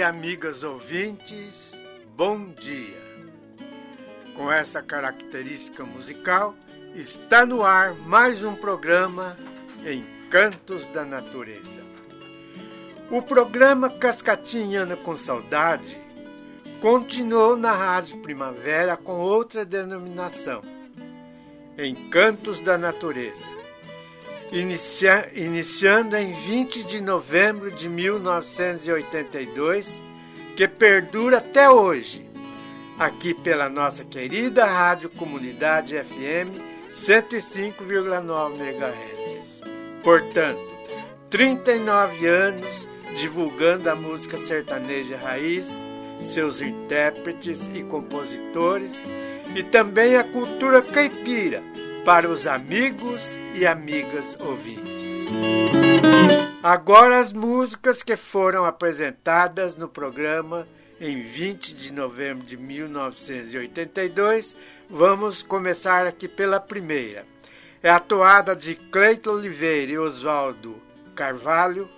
e amigas ouvintes, bom dia. Com essa característica musical, está no ar mais um programa Encantos da Natureza. O programa Cascatinhana com Saudade continuou na Rádio Primavera com outra denominação, Encantos da Natureza, inicia, iniciando em 20 de novembro de 1982, que perdura até hoje, aqui pela nossa querida Rádio Comunidade FM 105,9 MHz. Portanto, 39 anos divulgando a música sertaneja raiz, seus intérpretes e compositores, e também a cultura caipira para os amigos e amigas ouvintes. Agora as músicas que foram apresentadas no programa em 20 de novembro de 1982, vamos começar aqui pela primeira. É a toada de Cleiton Oliveira e Oswaldo Carvalho,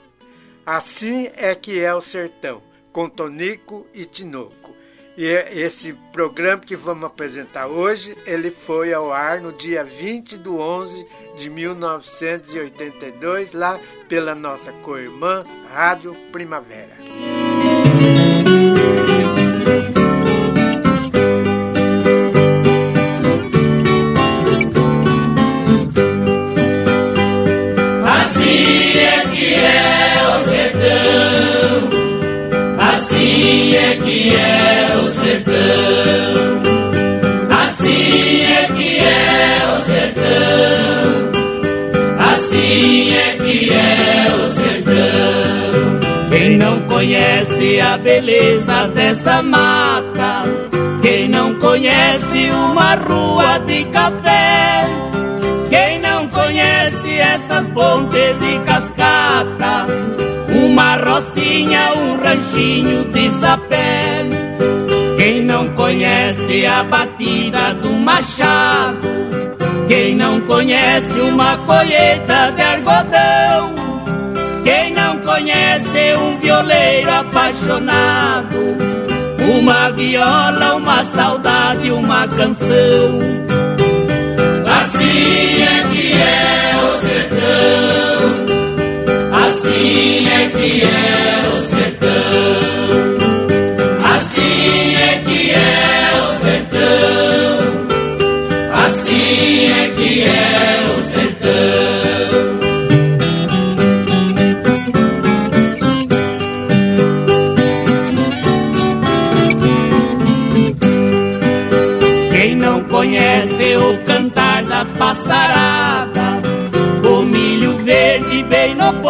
Assim é que é o sertão, com Tonico e Tinoco. E esse programa que vamos apresentar hoje, ele foi ao ar no dia 20 de 11 de 1982, lá pela nossa co-irmã Rádio Primavera. Beleza dessa mata, quem não conhece uma rua de café, quem não conhece essas pontes e cascata, uma rocinha, um ranchinho de sapé. Quem não conhece a batida do machado, quem não conhece uma colheita de algodão, conhece um violeiro apaixonado, uma viola, uma saudade, uma canção. Assim é que é o sertão, assim é que é o sertão. Assim é que é o sertão, assim é que é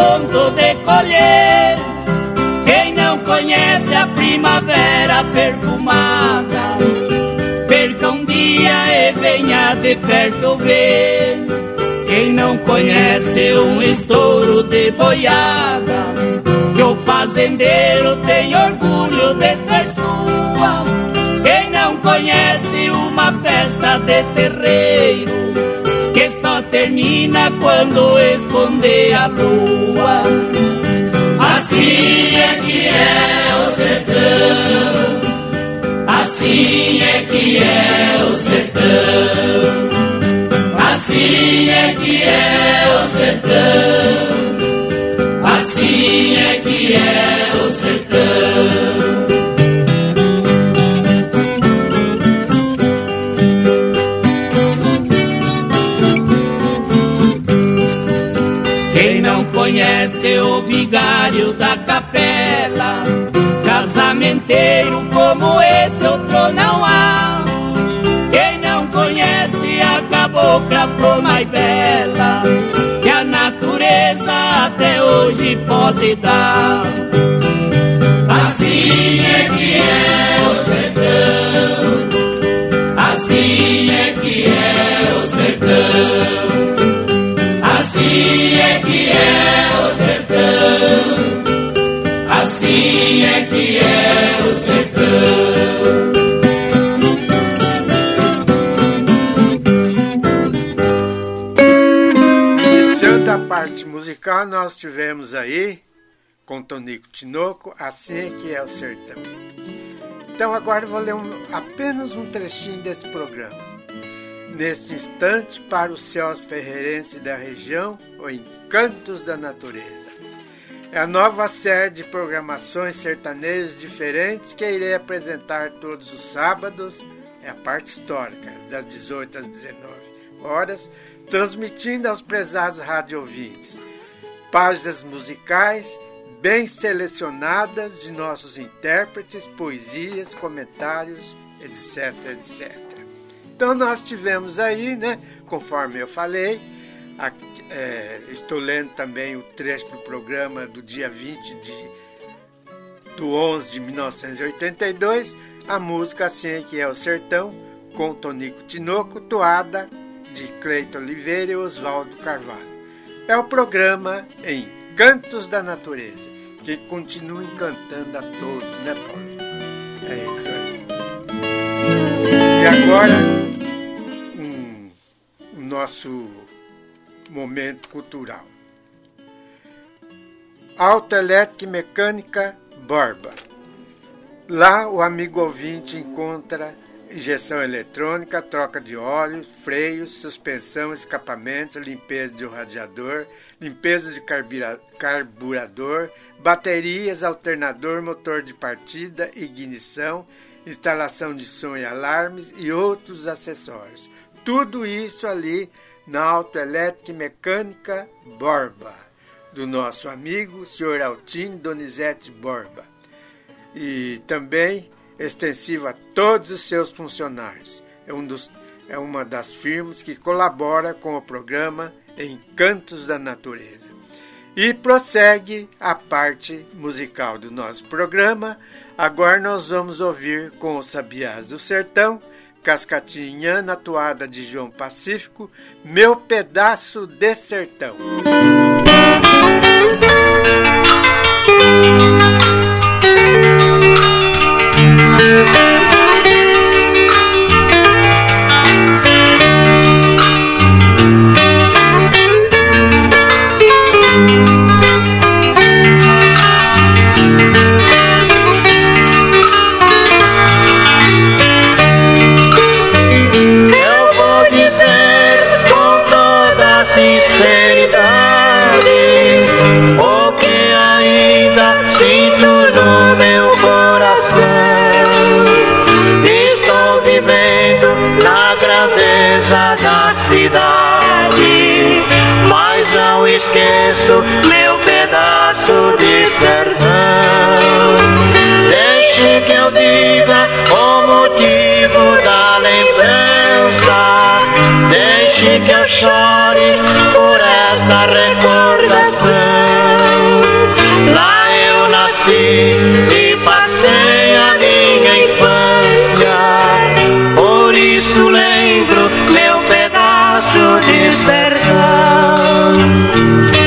ponto de colher. Quem não conhece a primavera perfumada, perca um dia e venha de perto ver. Quem não conhece um estouro de boiada, que o fazendeiro tem orgulho de ser sua. Quem não conhece uma festa de terreiro termina quando esconde a lua. Assim é que é o sertão, assim é que é o sertão, assim é que é o sertão, assim é que é vigário da capela. Casamenteiro como esse outro não há. Quem não conhece a cabocla flor mais bela, que a natureza até hoje pode dar. Assim é que é o sertão, assim é que é o sertão. Assim é que é o sertão. Iniciando a parte musical, nós tivemos aí com Tonico Tinoco, Assim é que é o Sertão. Então agora vou ler um, apenas um trechinho desse programa. Neste instante, para os céus ferreirenses da região, o Encantos da Natureza. É a nova série de programações sertanejas diferentes que irei apresentar todos os sábados, é a parte histórica, das 18 às 19 horas, transmitindo aos prezados rádio ouvintes páginas musicais bem selecionadas de nossos intérpretes, poesias, comentários, etc, etc. Então nós tivemos aí, né, conforme eu falei, a, é, estou lendo também o trecho do programa do dia 20 de, do 11 de 1982, a música Assim que é o Sertão, com Tonico Tinoco, toada de Cleito Oliveira e Oswaldo Carvalho. É o programa em Cantos da Natureza, que continua encantando a todos, né, Paulo? É isso aí. E agora, um, o nosso momento cultural. Autoelétrica e Mecânica Borba. Lá o amigo ouvinte encontra injeção eletrônica, troca de óleo, freios, suspensão, escapamentos, limpeza de radiador, limpeza de carburador, baterias, alternador, motor de partida, ignição, instalação de som e alarmes e outros acessórios. Tudo isso ali na Autoelétrica Mecânica Borba, do nosso amigo Sr. Altino Donizete Borba. E também extensivo a todos os seus funcionários. É, um dos, é uma das firmas que colabora com o programa Encantos da Natureza. E prossegue a parte musical do nosso programa. Agora nós vamos ouvir com os Sabiás do Sertão, Cascatinhana, atuada de João Pacífico, Meu Pedaço de Sertão. Esqueço meu pedaço de sertão. Deixe que eu diga o motivo da lembrança. Deixe que eu chore por esta recordação. Lá eu nasci e passei sertão.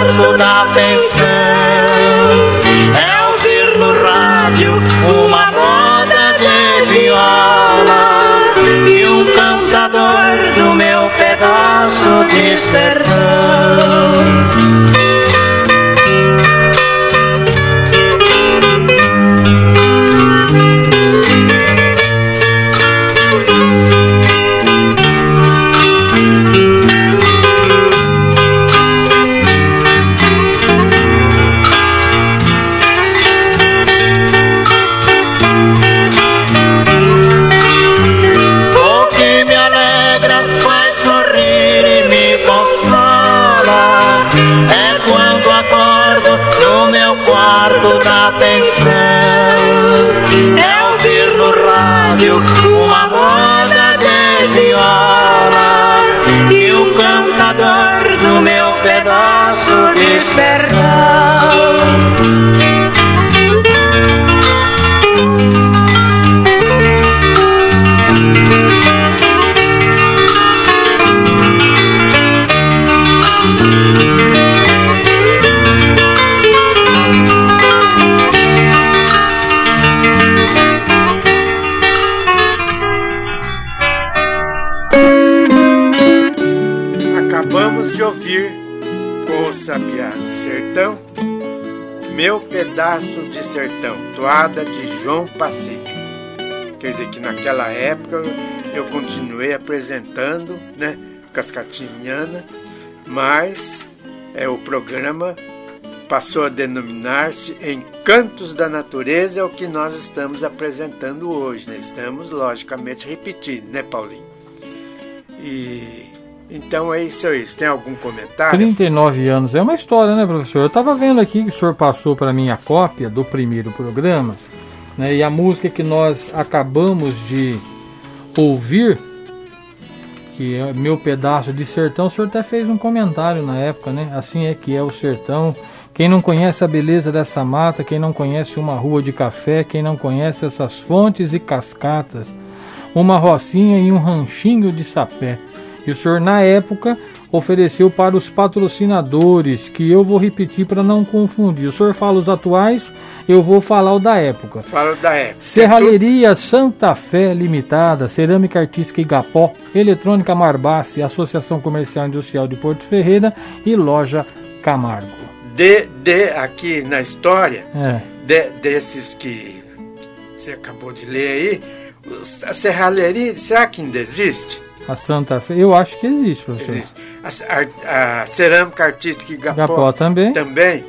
Quarto da pensão. É ouvir no rádio uma moda de viola e um cantador do meu pedaço de sertão. Quarto da pensão. É ouvir no rádio uma moda de viola e o cantador do meu pedaço de sertão. Naquela época eu continuei apresentando, né, Cascatiniana, mas é, o programa passou a denominar-se Encantos da Natureza, é o que nós estamos apresentando hoje, né? Estamos, logicamente, repetindo, né, Paulinho? E então é isso aí. Você tem algum comentário? 39 anos. É uma história, né, professor? Eu estava vendo aqui que o senhor passou para mim a cópia do primeiro programa, né? E a música que nós acabamos de ouvir, que é Meu Pedaço de Sertão, o senhor até fez um comentário na época, né? Assim é que é o sertão. Quem não conhece a beleza dessa mata, quem não conhece uma rua de café, quem não conhece essas fontes e cascatas, uma rocinha e um ranchinho de sapé que o senhor, na época, ofereceu para os patrocinadores, que eu vou repetir para não confundir. O senhor fala os atuais, eu vou falar o da época. Fala da época. Serralheria Santa Fé Limitada, Cerâmica Artística Igapó, Eletrônica Marbace, Associação Comercial Industrial de Porto Ferreira e Loja Camargo. De, de aqui na história, é. de, desses que você acabou de ler aí, a serralheria, será que ainda existe? A Santa Fé, eu acho que existe, professor. Existe. A, a, cerâmica artística Igapó, Igapó também. Também.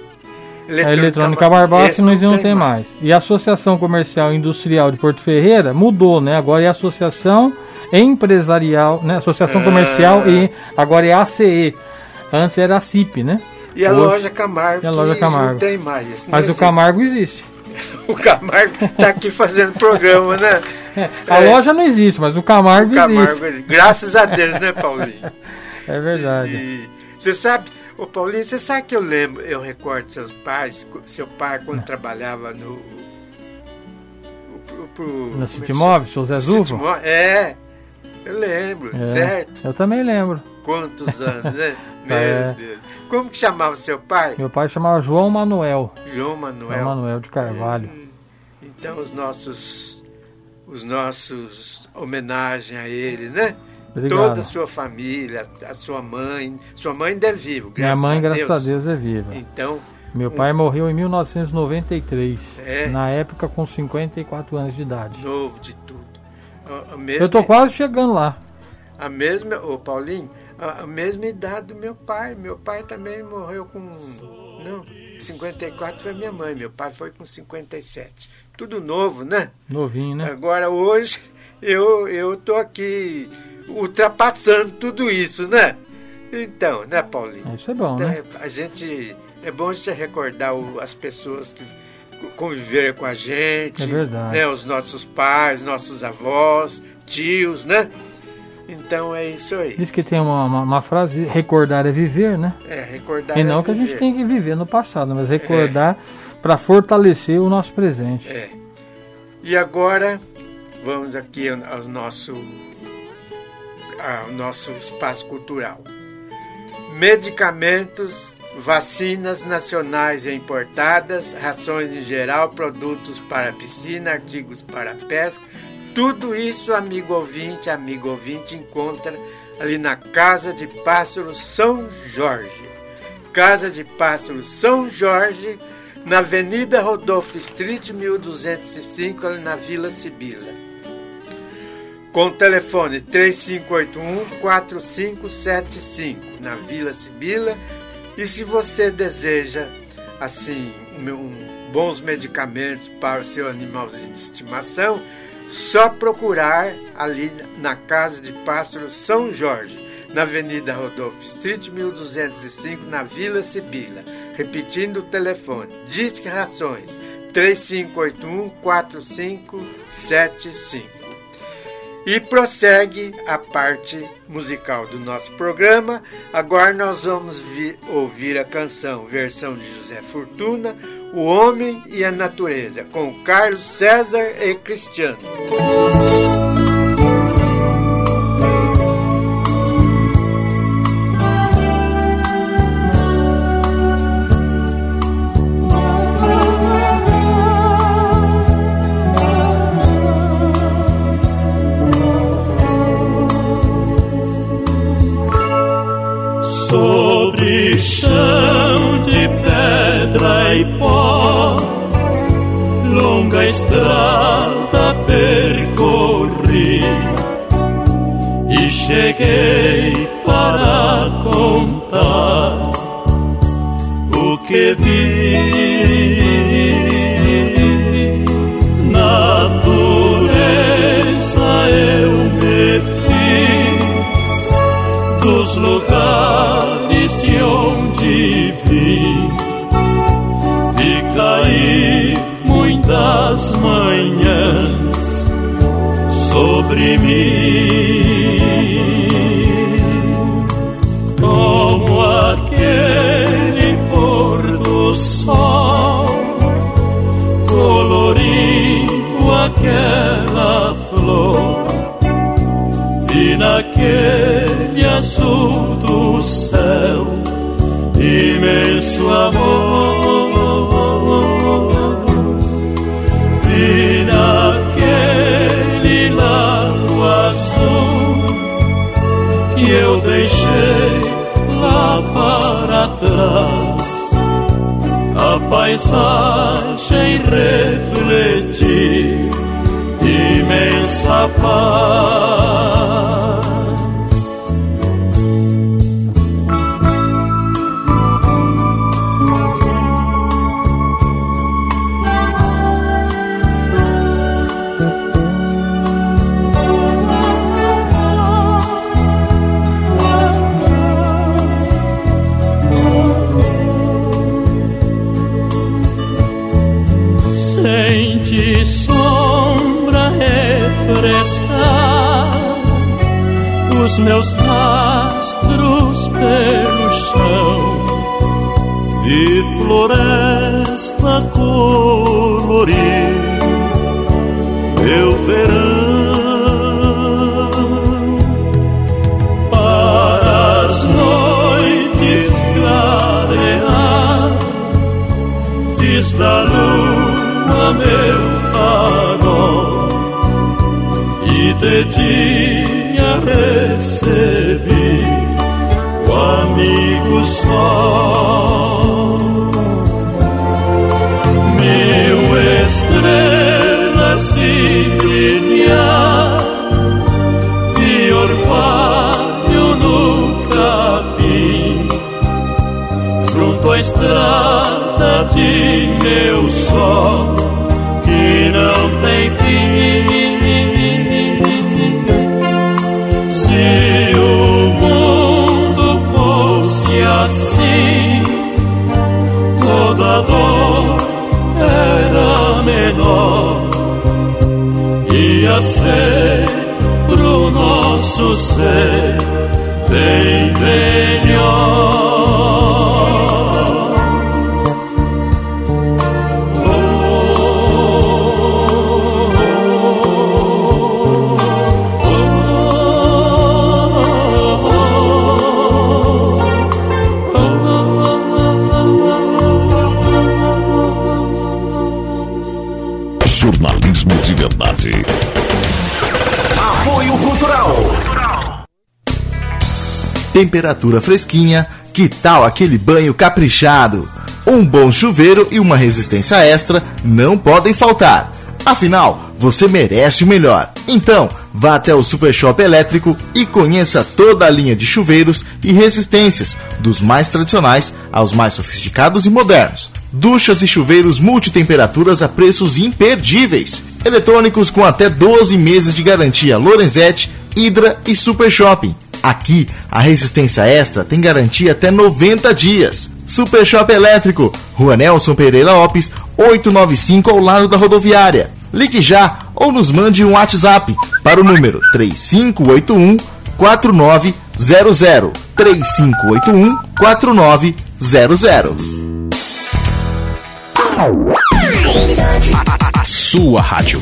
Eletrônica, a eletrônica Barbassi não, não tem mais. mais. E a Associação Comercial e Industrial de Porto Ferreira mudou, né? Agora é a Associação Empresarial, né? Associação ah. Comercial e agora é a ACE. Antes era a CIP, né? E a Hoje, loja Camargo. E a loja Camargo. Não tem mais. Mas existe. o Camargo existe. o Camargo está aqui fazendo programa, né? É, a é. loja não existe, mas o Camargo, o Camargo existe. existe. Graças a Deus, né, Paulinho? É verdade. E, você sabe, ô Paulinho, você sabe que eu lembro, eu recordo seus pais, seu pai quando trabalhava no. Pro, pro, no City Móveis, seu Zé Zuvo? É, eu lembro, é, certo? Eu também lembro. Quantos anos, né? Meu é. Deus. Como que chamava seu pai? Meu pai chamava João Manuel. João Manuel. João Manuel de Carvalho. Então os nossos os nossos homenagem a ele, né? Obrigado. Toda a sua família, a sua mãe. Sua mãe ainda é viva, Minha mãe, a graças a Deus, é viva. Então. Meu um... pai morreu em 1993. É. Na época com 54 anos de idade. Novo de tudo. Eu tô quase chegando lá. A mesma, ô Paulinho, a, mesma idade do meu pai. Meu pai também morreu com. Não, 54 foi minha mãe, meu pai foi com 57. Tudo novo, né? Novinho, né? Agora hoje eu, eu tô aqui ultrapassando tudo isso, né? Então, né, Paulinho? Isso é bom, então, né? A gente. É bom a gente recordar o, as pessoas que conviveram com a gente. É verdade. Né, os nossos pais, nossos avós, tios, né? Então é isso aí. Diz que tem uma, uma, uma, frase, recordar é viver, né? É, recordar E não é que a gente tem que viver no passado, mas recordar é. Para fortalecer o nosso presente. É. E agora, vamos aqui ao nosso, ao nosso espaço cultural. Medicamentos, vacinas nacionais e importadas, rações em geral, produtos para piscina, artigos para pesca, tudo isso, amigo ouvinte, amigo ouvinte, encontra ali na Casa de Pássaros São Jorge. Casa de Pássaros São Jorge, na Avenida Rodolfo Street, 1205, ali na Vila Sibila. Com o telefone 3581-4575, na Vila Sibila. E se você deseja, assim, um, bons medicamentos para o seu animalzinho de estimação, só procurar ali na Casa de Pássaro São Jorge, na Avenida Rodolfo Street, 1205, na Vila Sibila. Repetindo o telefone, Disque Rações, 3581 4575. E prossegue a parte musical do nosso programa. Agora nós vamos ouvir a canção, versão de José Fortuna, O Homem e a Natureza, com Carlos César e Cristiano. Longa estrada percorri e cheguei para contar azul do céu imenso amor. eu deixei lá para trás. A paisagem refletir imensa paz. Os meus rastros pelo chão e floresta colorir que não tem fim. assim toda dor era menor ia ser pro nosso ser bem melhor. Temperatura fresquinha, que tal aquele banho caprichado? Um bom chuveiro e uma resistência extra não podem faltar. Afinal, você merece o melhor. Então, vá até o Super Shop Elétrico e conheça toda a linha de chuveiros e resistências, dos mais tradicionais aos mais sofisticados e modernos. Duchas e chuveiros multitemperaturas a preços imperdíveis Eletrônicos com até 12 meses de garantia Lorenzetti, Hydra e Super Shopping. Aqui, a resistência extra tem garantia até 90 dias. Super Shop Elétrico, Rua Nelson Pereira Lopes, 895 ao lado da rodoviária. Ligue já ou nos mande um WhatsApp para o número 3581 4900. 3581 4900. A, sua rádio.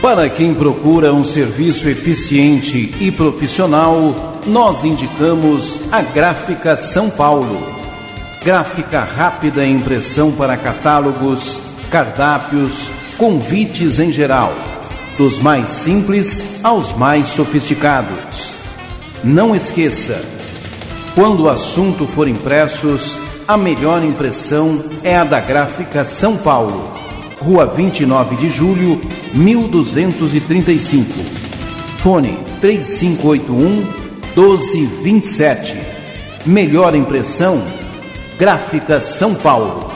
Para quem procura um serviço eficiente e profissional, nós indicamos a Gráfica São Paulo. Gráfica rápida e impressão para catálogos, cardápios, convites em geral, dos mais simples aos mais sofisticados. Não esqueça, quando o assunto for impressos, a melhor impressão é a da Gráfica São Paulo, Rua 29 de Julho, 1235. Fone 3581 1227. Melhor impressão, Gráfica São Paulo.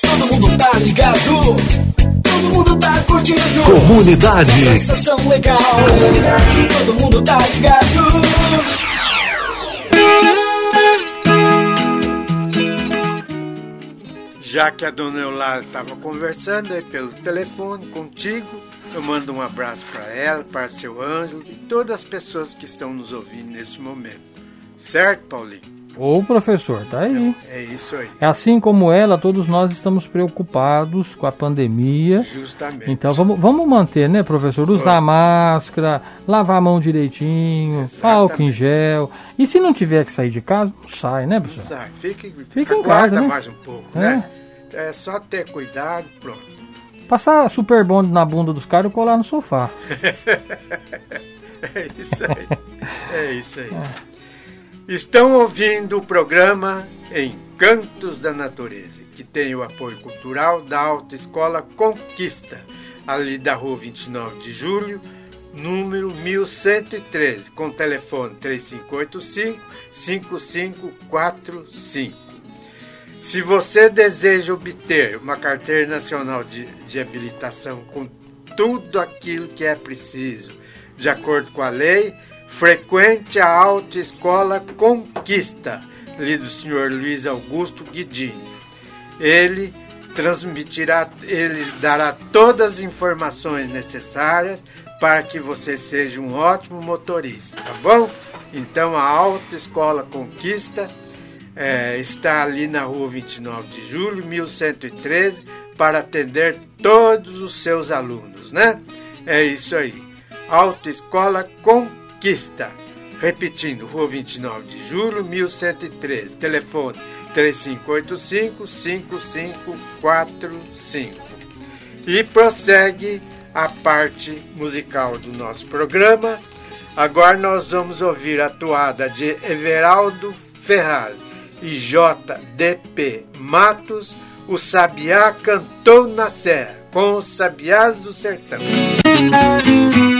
Todo mundo tá ligado. Comunidade. Legal. Comunidade. Todo mundo tá ligado. Já que a dona Eulália estava conversando aí pelo telefone contigo, eu mando um abraço para ela, para seu Ângelo e todas as pessoas que estão nos ouvindo nesse momento. Certo, Paulinho? Ô professor, tá aí. É isso aí. É assim como ela, todos nós estamos preocupados com a pandemia. Justamente. Então vamos, vamos manter, né, professor? Usar máscara, lavar a mão direitinho, Exatamente. álcool em gel. E se não tiver que sair de casa, não sai, né, professor? Sai, fique, Fica em casa, né? mais um pouco, É. né? É só ter cuidado, pronto. Passar super bonde na bunda dos caras e colar no sofá. É isso aí. É isso aí. Estão ouvindo o programa Encantos da Natureza, que tem o apoio cultural da Autoescola Conquista, ali da rua 29 de julho, número 1113, com telefone 3585-5545. Se você deseja obter uma carteira nacional de, de habilitação com tudo aquilo que é preciso, de acordo com a lei, frequente a Autoescola Conquista, ali do senhor Luiz Augusto Guidini. Ele transmitirá, ele dará todas as informações necessárias para que você seja um ótimo motorista, tá bom? Então a Autoescola Conquista é, está ali na rua 29 de julho, 1113, para atender todos os seus alunos, né? É isso aí. Autoescola Conquista. Repetindo, rua 29 de julho, 1113. Telefone 3585-5545. E prossegue a parte musical do nosso programa. Agora nós vamos ouvir a toada de Everaldo Ferraz e JDP Matos, o Sabiá cantou na serra, com os Sabiás do Sertão. O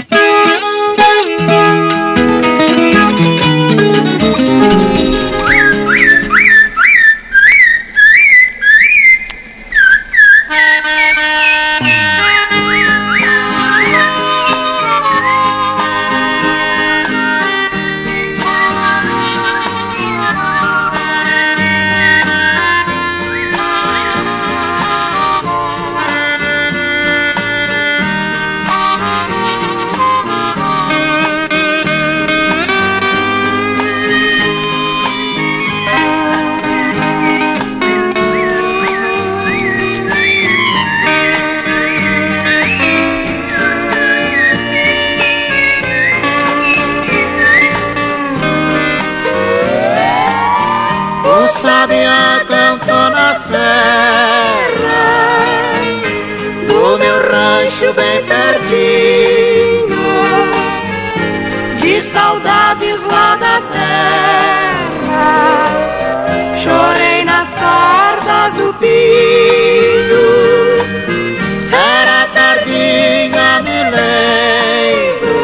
bem pertinho De saudades lá da terra Chorei nas cordas do pinho Era tardinha, me lembro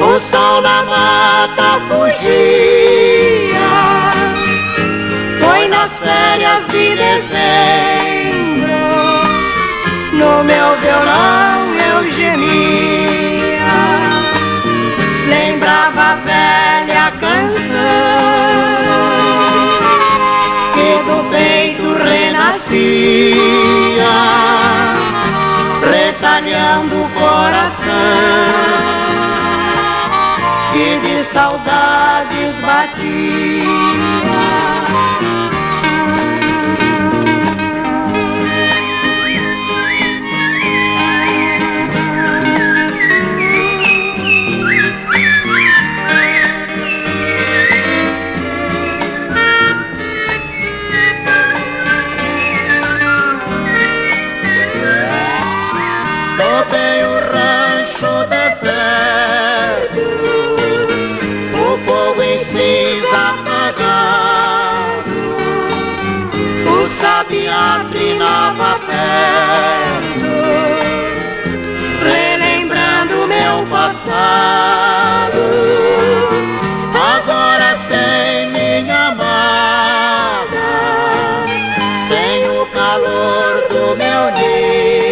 O sol na mata fugia. Foi nas férias de dezembro, no meu violão eu gemia. Lembrava a velha canção que do peito renascia, retalhando o coração e de saudades batia. Trinava perto, relembrando meu passado. Agora sem minha amada, sem o calor do meu ninho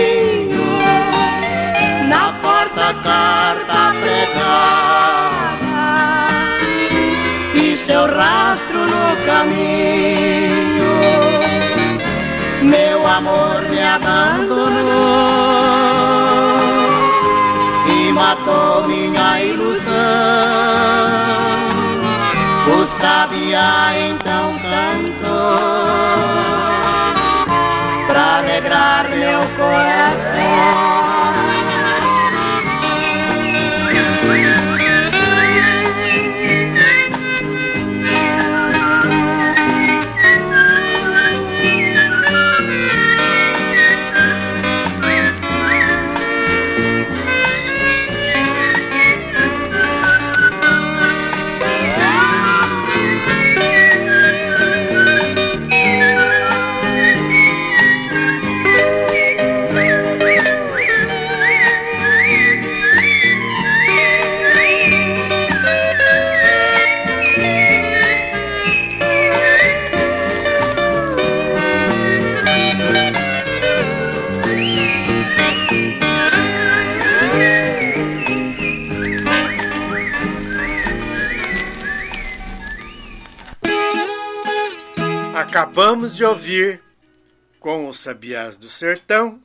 abandonou e matou minha ilusão. O sabiá então cantou pra alegrar meu coração. Acabamos de ouvir com os Sabiás do Sertão,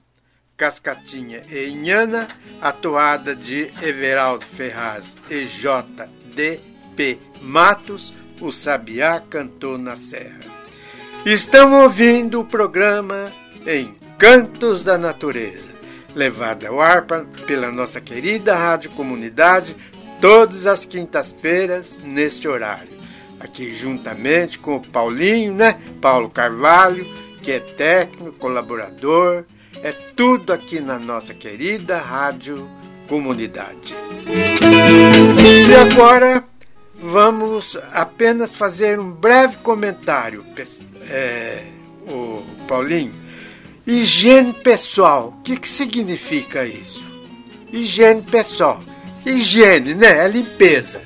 Cascatinha e Inhana, a toada de Everaldo Ferraz e J.D.P. Matos, o Sabiá cantou na Serra. Estão ouvindo o programa Encantos da Natureza, levado ao ar pela nossa querida Rádio Comunidade, todas as quintas-feiras, neste horário aqui juntamente com o Paulinho, né? Paulo Carvalho, que é técnico, colaborador, é tudo aqui na nossa querida Rádio Comunidade. E agora vamos apenas fazer um breve comentário, é, o Paulinho. Higiene pessoal, o que, que significa isso? Higiene pessoal. Higiene, né? É limpeza.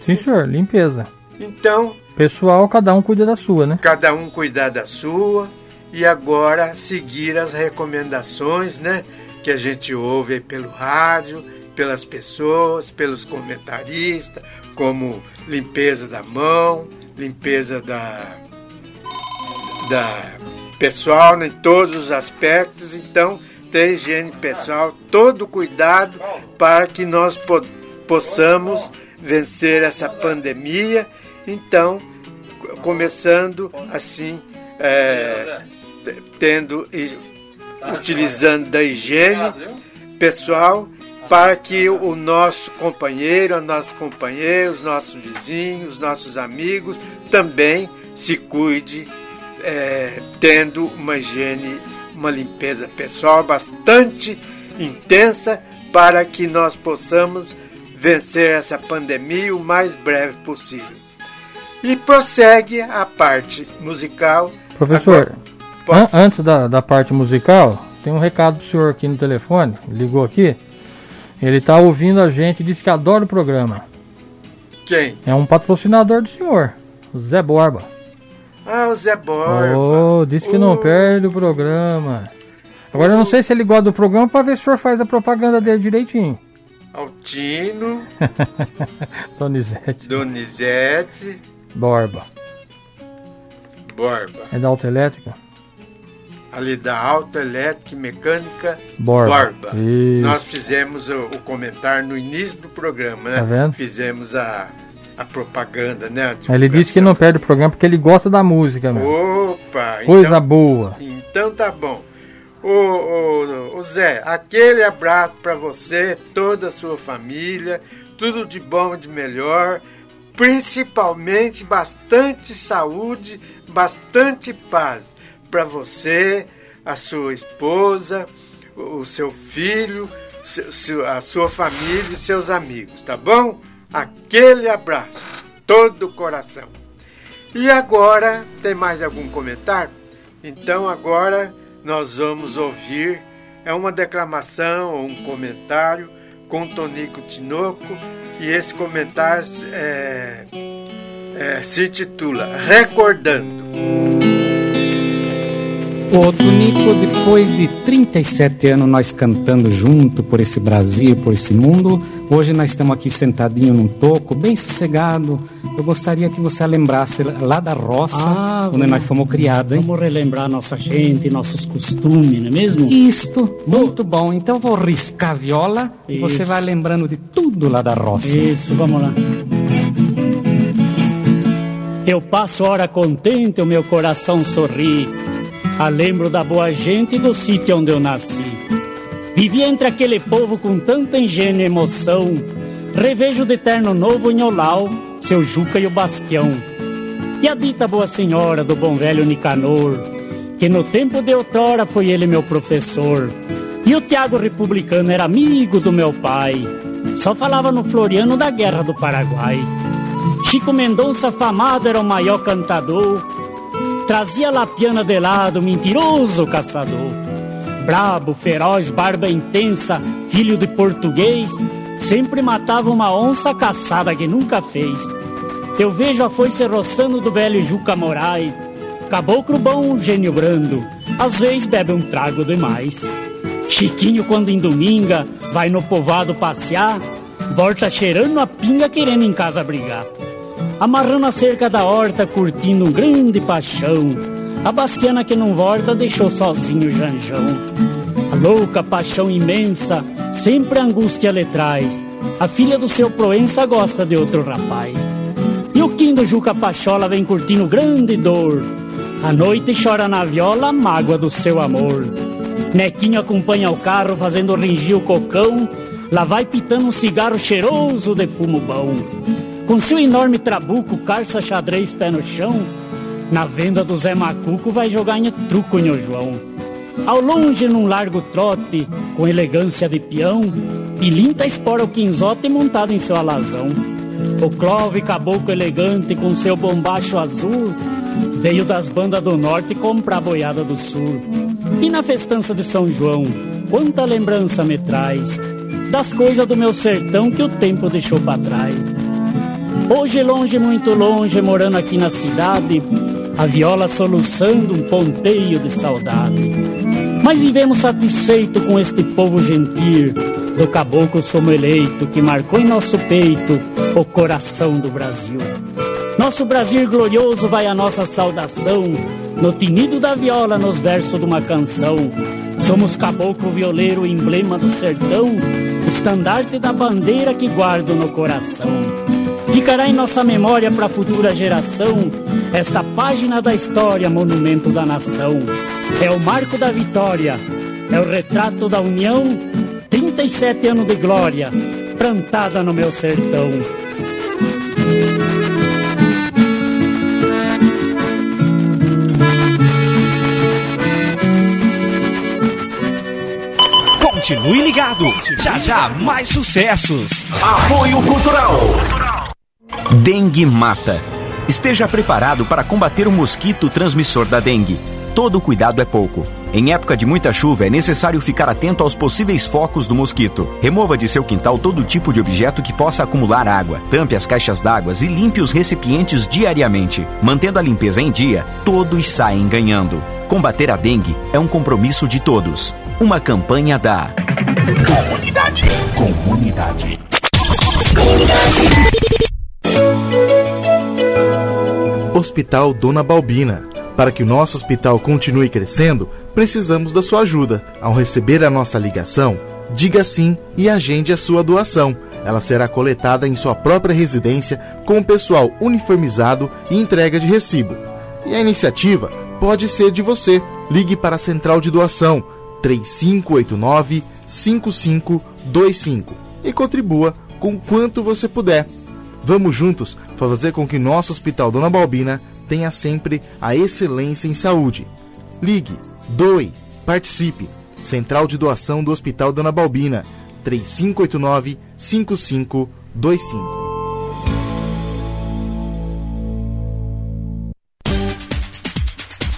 Sim, senhor, limpeza. Então. Pessoal, cada um cuida da sua, né? Cada um cuidar da sua. E agora seguir as recomendações, né? Que a gente ouve pelo rádio, pelas pessoas, pelos comentaristas, como limpeza da mão, limpeza da, da pessoal em todos os aspectos. Então, ter higiene pessoal, todo cuidado para que nós po possamos vencer essa pandemia. Então, começando assim, é, tendo utilizando da higiene pessoal para que o nosso companheiro, a nossa companheira, os nossos vizinhos, os nossos amigos também se cuide é, tendo uma higiene, uma limpeza pessoal bastante intensa para que nós possamos vencer essa pandemia o mais breve possível. E prossegue a parte musical. Professor, an antes da, da parte musical, tem um recado do senhor aqui no telefone, ligou aqui. Ele tá ouvindo a gente, disse que adora o programa. Quem? É um patrocinador do senhor, o Zé Borba. Ah, o Zé Borba. Oh, disse que não perde o programa. Agora eu não sei se ele gosta do programa pra ver se o senhor faz a propaganda dele direitinho. Altino, Donizete. Donizete, Borba. Borba. É da autoelétrica? Ali da Autoelétrica e Mecânica Borba. Isso. Nós fizemos o, o comentário no início do programa, né? Tá vendo? Fizemos a, a propaganda, né? A Ele disse que não perde o programa porque ele gosta da música mesmo. Opa! Coisa então, boa. Então tá bom. Ô, ô, ô Zé, aquele abraço para você, toda a sua família, tudo de bom e de melhor, principalmente bastante saúde, bastante paz para você, a sua esposa, o, seu filho, a sua família e seus amigos, tá bom? Aquele abraço, todo o coração. E agora, tem mais algum comentário? Então agora nós vamos ouvir é uma declamação ou um comentário com Tonico Tinoco e esse comentário é, é, se titula Recordando. Ô Tonico, depois de 37 anos nós cantando junto por esse Brasil, por esse mundo, hoje nós estamos aqui sentadinho num toco, bem sossegado. Eu gostaria que você lembrasse lá da roça, Ah, onde vamos- nós fomos criados, hein? Vamos relembrar nossa gente, nossos costumes, não é mesmo? Isto, muito bom. Então eu vou riscar a viola e Isso. você vai lembrando de tudo lá da roça. Isso, vamos lá. Eu passo hora contente, o meu coração sorri. A lembro da boa gente do sítio onde eu nasci. Vivi entre aquele povo com tanta engenho e emoção. Revejo de terno novo em Olau, seu Juca e o Bastião. E a dita boa senhora do bom velho Nicanor, que no tempo de outrora foi ele meu professor. E o Tiago Republicano era amigo do meu pai. Só falava no Floriano da Guerra do Paraguai. Chico Mendonça famado era o maior cantador. Trazia lapiana de lado, mentiroso caçador. Brabo, feroz, barba intensa, filho de português, sempre matava uma onça caçada que nunca fez. Eu vejo a foice roçando do velho Juca Moraes. Caboclo bom, gênio brando, às vezes bebe um trago demais. Chiquinho, quando em dominga, vai no povoado passear, volta cheirando a pinga querendo em casa brigar. Amarrando a cerca da horta, curtindo um grande paixão. A Bastiana que não volta deixou sozinho o Janjão. A louca paixão imensa, sempre a angústia lhe traz. A filha do seu Proença gosta de outro rapaz. E o Kim do Juca Pachola vem curtindo grande dor. À noite chora na viola a mágoa do seu amor. Nequinho acompanha o carro fazendo ringir o cocão. Lá vai pitando um cigarro cheiroso de fumo bom. Com seu enorme trabuco, carça xadrez pé no chão. Na venda do Zé Macuco vai jogar em truco em João. Ao longe, num largo trote, com elegância de peão, Pilinta espora o quinzote montado em seu alazão. O Clove caboclo elegante com seu bombacho azul Veio das bandas do norte comprar a boiada do sul E na festança de São João Quanta lembrança me traz Das coisas do meu sertão que o tempo deixou pra trás Hoje longe, muito longe, morando aqui na cidade A viola soluçando um ponteio de saudade Mas vivemos satisfeito com este povo gentil Do caboclo somos eleito Que marcou em nosso peito o coração do Brasil nosso Brasil glorioso vai a nossa saudação, no tinido da viola, nos versos de uma canção. Somos caboclo violeiro, emblema do sertão, estandarte da bandeira que guardo no coração. Ficará em nossa memória para a futura geração esta página da história, monumento da nação. É o marco da vitória, é o retrato da união, 37 anos de glória, plantada no meu sertão. Continue ligado. Já já mais sucessos. Apoio Cultural. Dengue mata. Esteja preparado para combater o mosquito transmissor da dengue. Todo cuidado é pouco. Em época de muita chuva, é necessário ficar atento aos possíveis focos do mosquito. Remova de seu quintal todo tipo de objeto que possa acumular água. Tampe as caixas d'água e limpe os recipientes diariamente. Mantendo a limpeza em dia, todos saem ganhando. Combater a dengue é um compromisso de todos. Uma campanha da Comunidade. Comunidade. Hospital Dona Balbina. Para que o nosso hospital continue crescendo, precisamos da sua ajuda. Ao receber a nossa ligação, diga sim e agende a sua doação. Ela será coletada em sua própria residência com o pessoal uniformizado e entrega de recibo. E a iniciativa pode ser de você. Ligue para a Central de Doação 3589 5525 e contribua com quanto você puder. Vamos juntos fazer com que nosso Hospital Dona Balbina tenha sempre a excelência em saúde. Ligue, doe, participe. Central de Doação do Hospital Dona Balbina, 3589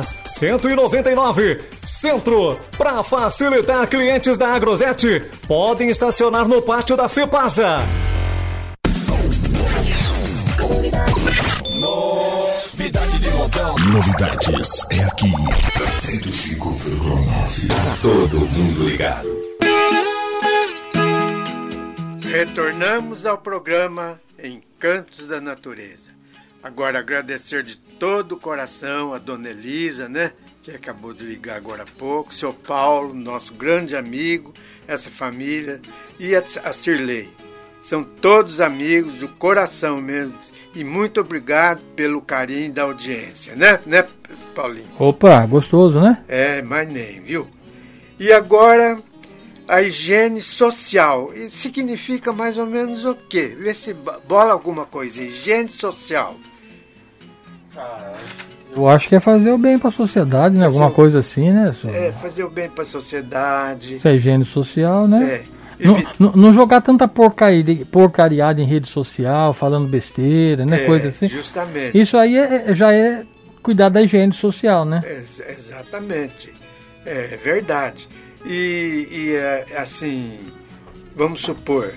Forjas. 199, Centro. Para facilitar clientes da Agrosete, podem estacionar no pátio da Fepasa. Novidade de montão. Novidades é aqui. 105,9. Tá todo mundo ligado. Retornamos ao programa Encantos da Natureza. Agora agradecer de todo o coração a Dona Elisa, né? Que acabou de ligar agora há pouco, seu Paulo, nosso grande amigo, essa família, e a Cirlei. São todos amigos do coração mesmo. E muito obrigado pelo carinho da audiência, né, né Paulinho? Opa, gostoso, né? É, mas nem, viu? E agora, a higiene social. E significa mais ou menos o quê? Vê se bola alguma coisa. Higiene social. Eu acho que é fazer o bem para a sociedade, né? Fazer Alguma o- coisa assim, né? Só- É, fazer o bem para a sociedade. Isso é higiene social, né? É. Não, não- jogar tanta porcaria, porcariada em rede social, falando besteira, né? É, Coisa assim. justamente. Isso aí é- é- já é cuidar da higiene social, né? Ex- exatamente. É, verdade. E, e, é, assim, vamos supor,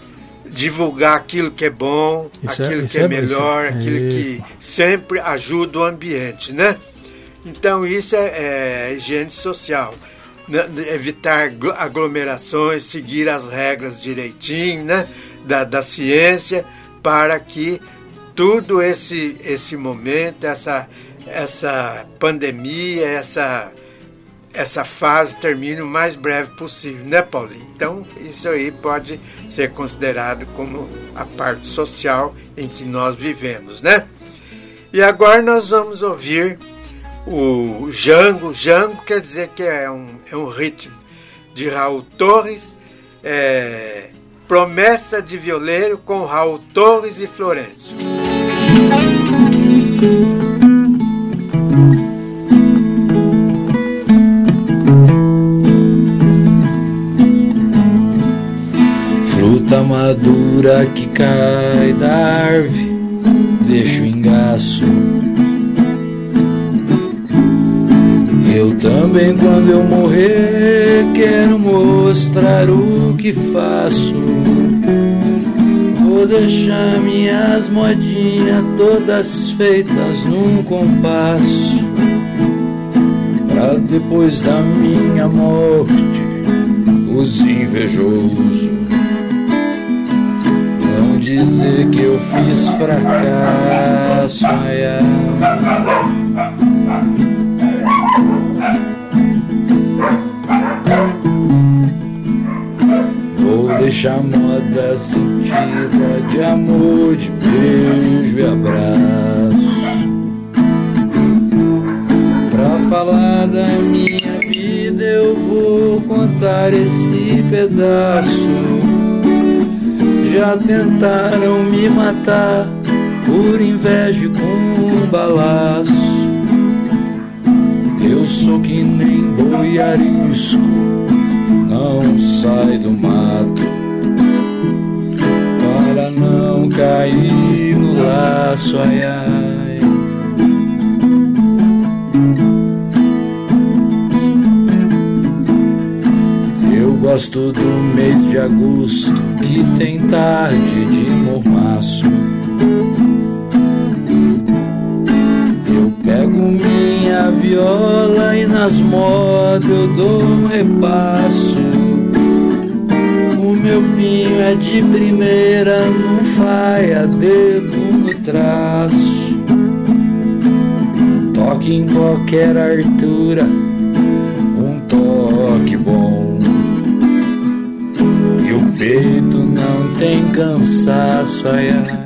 divulgar aquilo que é bom, Isso é- aquilo isso que é, é- melhor, isso- aquilo que sempre ajuda o ambiente, né? Então isso é, é higiene social. Né? Evitar glo- aglomerações, seguir as regras direitinho, né? Da, da ciência, para que tudo esse, esse momento, essa, essa pandemia, essa, essa fase termine o mais breve possível, né, Paulinho? Então, isso aí pode ser considerado como a parte social em que nós vivemos, né? E agora nós vamos ouvir o Jango. Jango quer dizer que é um, é um ritmo de Raul Torres, é, Promessa de Violeiro com Raul Torres e Florencio. Que cai da árvore, deixa o engaço. Eu também, quando eu morrer, quero mostrar o que faço. Vou deixar minhas modinhas todas feitas num compasso. Pra depois da minha morte, os invejosos dizer que eu fiz fracasso. Ai, ai. Vou deixar moda sentida de amor, de beijo e abraço. Pra falar da minha vida, eu voltar esse pedaço. Já tentaram me matar por inveja com um balaço. Eu sou que nem boi arisco, não sai do mato para não cair no laço, ai ai. Gosto do mês de agosto que tem tarde de mormaço. Eu pego minha viola e nas modas eu dou um repasso. O meu pinho é de primeira, não faia dedo no traço. Toque em qualquer altura, peito não tem cansaço, ai ai.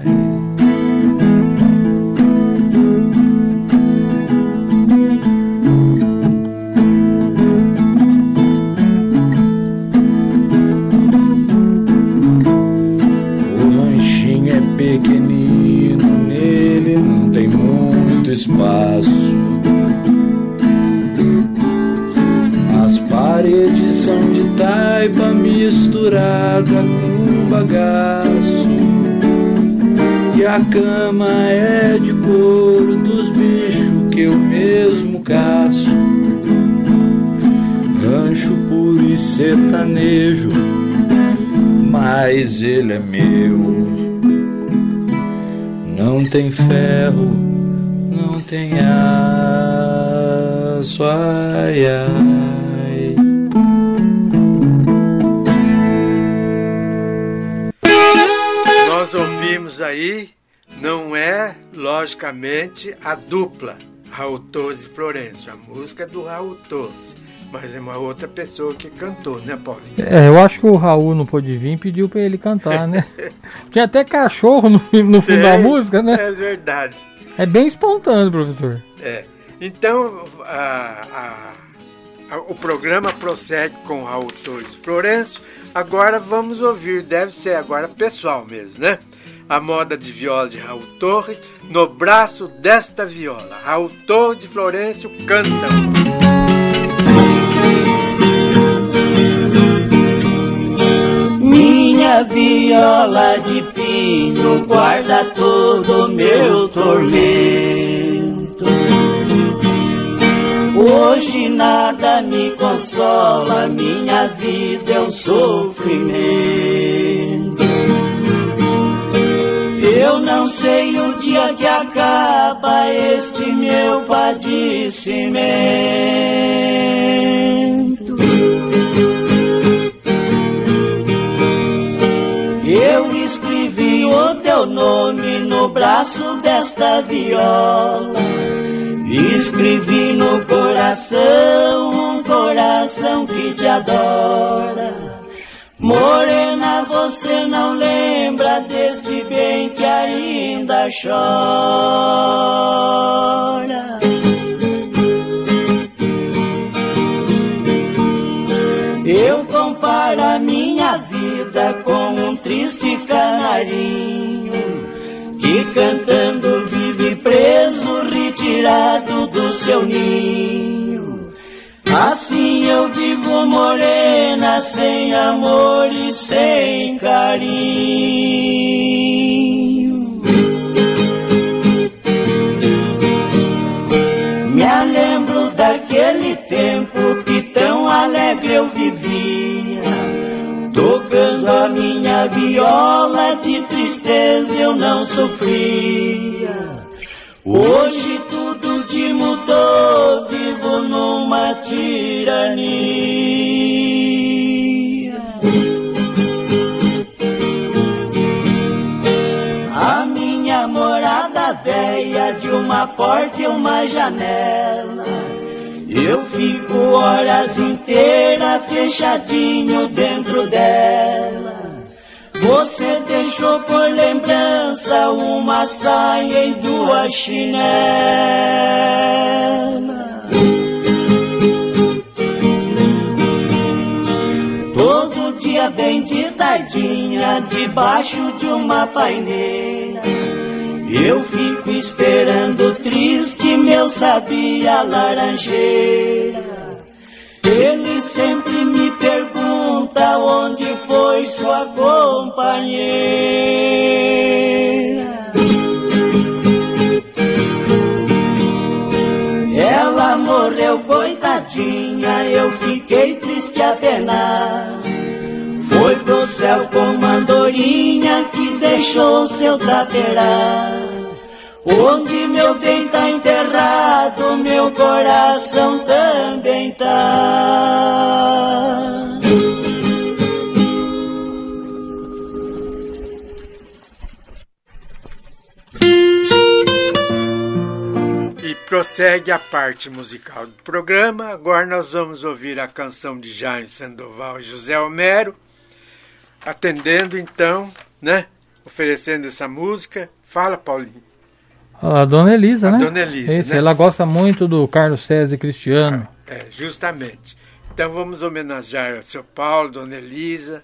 A cama é de couro dos bichos que eu mesmo caço. Rancho puro e sertanejo, mas ele é meu. Não tem ferro, não tem aço, ai ai. Logicamente, a dupla Raul Torres e Florencio. A música é do Raul Torres, mas é uma outra pessoa que cantou, né, Paulinho? É, eu acho que o Raul não pôde vir e pediu pra ele cantar, né? Tinha até cachorro no, no fundo da música, né? É verdade. É bem espontâneo, professor. É. Então, a- a- a- o programa prossegue com Raul Torres e Florencio. Agora vamos ouvir, deve ser agora pessoal mesmo, né? A moda de viola de Raul Torres, no braço desta viola. Raul Torres e Florencio cantam. Minha viola de pinho guarda todo meu tormento. Hoje nada me consola, minha vida é um sofrimento. Eu não sei o dia que acaba este meu padecimento. Eu escrevi o teu nome no braço desta viola. Escrevi no coração, um coração que te adora. Morena, você não lembra deste bem que ainda chora. Eu comparo a minha vida com um triste canarinho que cantando vive preso, retirado do seu ninho. Assim eu vivo morena, sem amor e sem carinho. Me lembro daquele tempo que tão alegre eu vivia, tocando a minha viola de tristeza eu não sofria. Hoje tirania. A minha morada velha de uma porta e uma janela. Eu fico horas inteiras fechadinho dentro dela. Você deixou por lembrança uma saia e duas chinelas. Bem de tardinha, debaixo de uma paineira. Eu fico esperando triste, meu sabia laranjeira. Ele sempre me pergunta onde foi sua companheira. Ela morreu, coitadinha, eu fiquei triste a penar. Foi pro céu com andorinha que deixou seu taperá. Onde meu bem tá enterrado, meu coração também tá. E prossegue a parte musical do programa. Agora nós vamos ouvir a canção de Jaime Sandoval e José Homero, atendendo então, né? Oferecendo essa música. Fala, Paulinho. A Dona Elisa, A né? Dona Elisa, Esse, né? Ela gosta muito do Carlos César Cristiano. É, justamente. Então vamos homenagear o seu Paulo, Dona Elisa,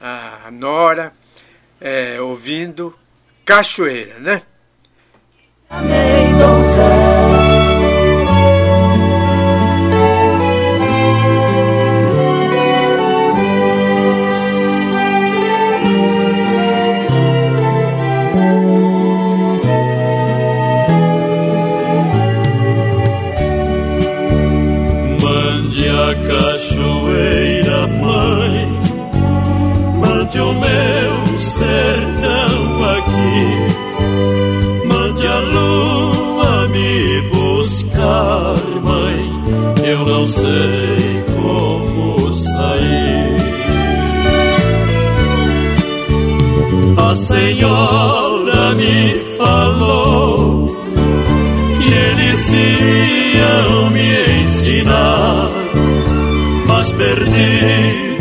a Nora, é, ouvindo Cachoeira, né? Mande não sei como sair. A senhora me falou que eles iam me ensinar, mas perdido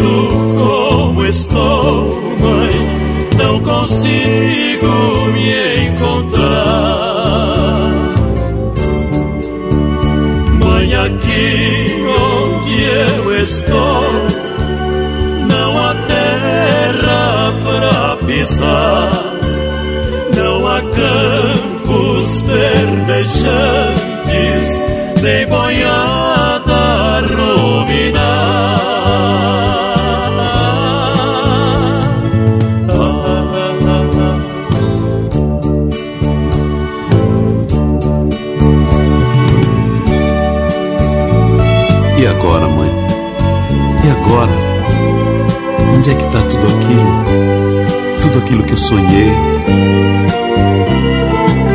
Onde é que está tudo aquilo? Tudo aquilo que eu sonhei?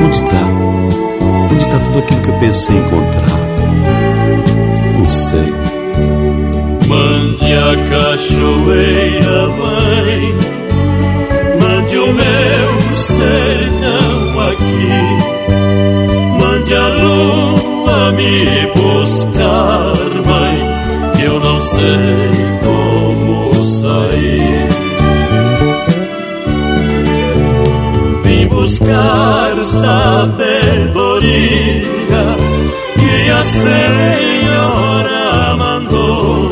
Onde está? Onde está tudo aquilo que eu pensei encontrar? Não sei. Mande a cachoeira, mãe, mande o meu sertão aqui, mande a lua me buscar, que eu não sei sabedoria que a Senhora mandou.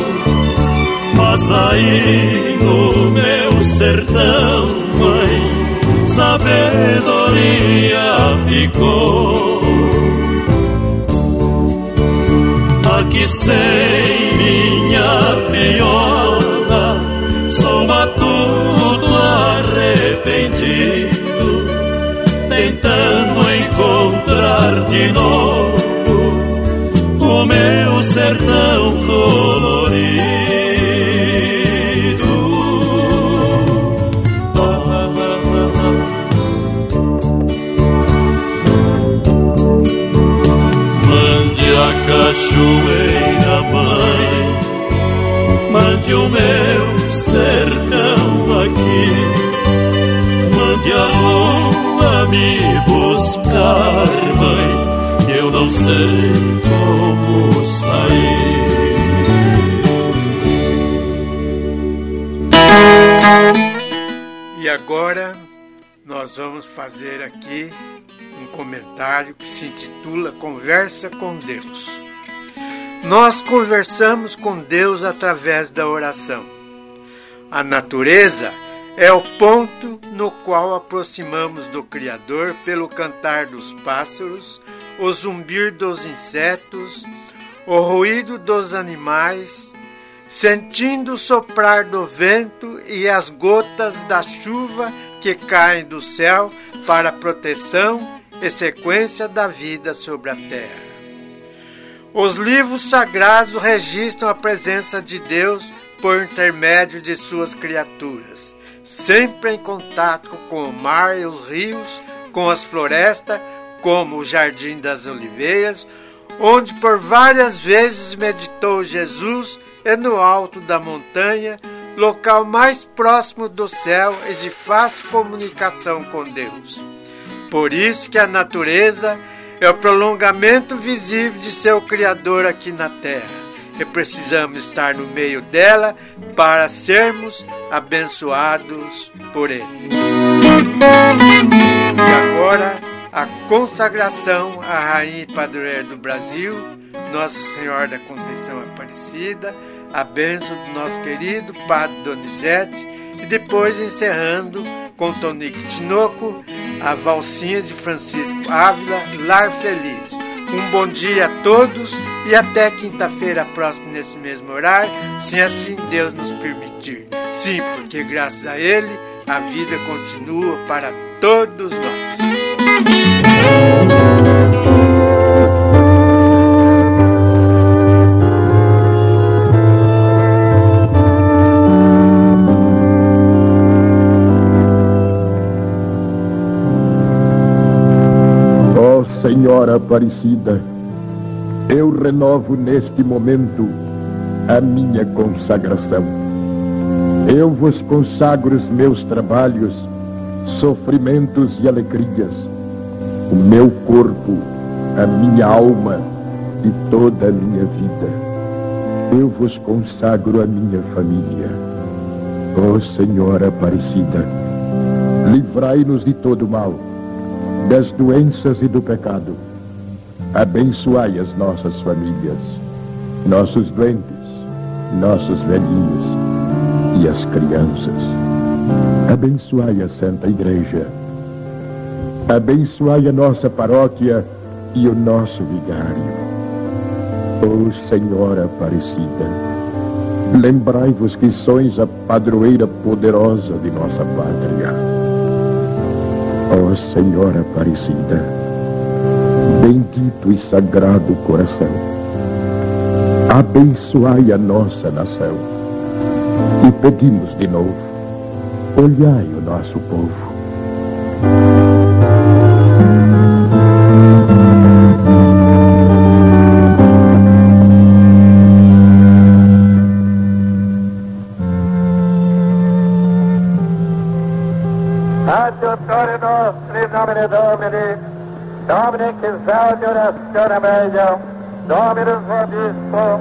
Mas aí no meu sertão, mãe, sabedoria ficou. Aqui sem minha viola, encontrar de novo o meu sertão colorido. Cachoeira, mãe, mande o meu sertão sei como sair. E agora nós vamos fazer aqui um comentário que se intitula Conversa com Deus. Nós conversamos com Deus através da oração. A natureza é o ponto no qual aproximamos do Criador pelo cantar dos pássaros, o zumbir dos insetos, o ruído dos animais, sentindo o soprar do vento e as gotas da chuva que caem do céu para proteção e sequência da vida sobre a terra. Os livros sagrados registram a presença de Deus por intermédio de suas criaturas, sempre em contato com o mar e os rios, com as florestas, como o Jardim das Oliveiras, onde por várias vezes meditou Jesus e no alto da montanha, local mais próximo do céu e de fácil comunicação com Deus. Por isso que a natureza é o prolongamento visível de seu Criador aqui na Terra e precisamos estar no meio dela para sermos abençoados por Ele. E agora, a consagração à Rainha Padroeira do Brasil, Nossa Senhora da Conceição Aparecida, a bênção do nosso querido Padre Donizete e depois encerrando com Tonico Tinoco, a valsinha de Francisco Ávila, Lar Feliz. Um bom dia a todos e até quinta-feira próxima nesse mesmo horário, se assim Deus nos permitir. Sim, porque graças a Ele a vida continua para todos nós. Senhora Aparecida, eu renovo neste momento a minha consagração. Eu vos consagro os meus trabalhos, sofrimentos e alegrias, o meu corpo, a minha alma e toda a minha vida. Eu vos consagro a minha família. Ó Senhora Aparecida, livrai-nos de todo mal, das doenças e do pecado. Abençoai as nossas famílias, nossos doentes, nossos velhinhos e as crianças. Abençoai a Santa Igreja. Abençoai a nossa paróquia e o nosso vigário. Ó Senhora Aparecida, lembrai-vos que sois a padroeira poderosa de nossa pátria. Ó Senhora Aparecida, bendito e sagrado coração, abençoai a nossa nação. E pedimos de novo, olhai o nosso povo. Domine che salve orazione meglio, Dominus vobisco,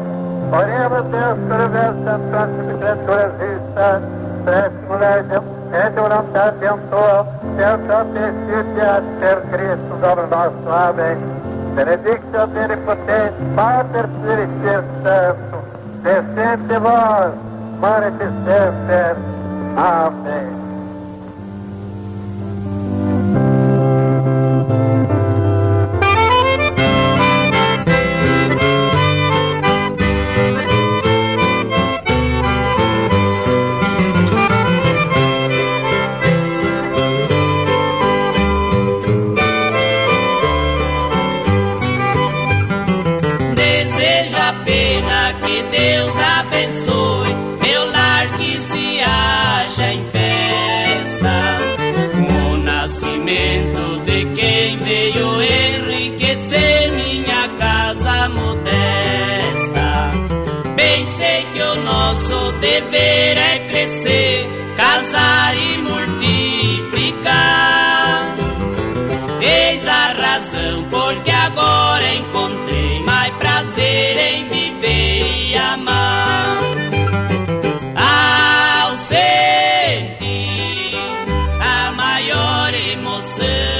oremus Deus per vestem sanctificetur resista, pressimo legem, et voluntatem tua, per sapientitia per Cristo Domino nostro. Amém. Benedictio Omnipotens, Pater Spiritus Sanctus, descende vos, manifestem Amém. Maior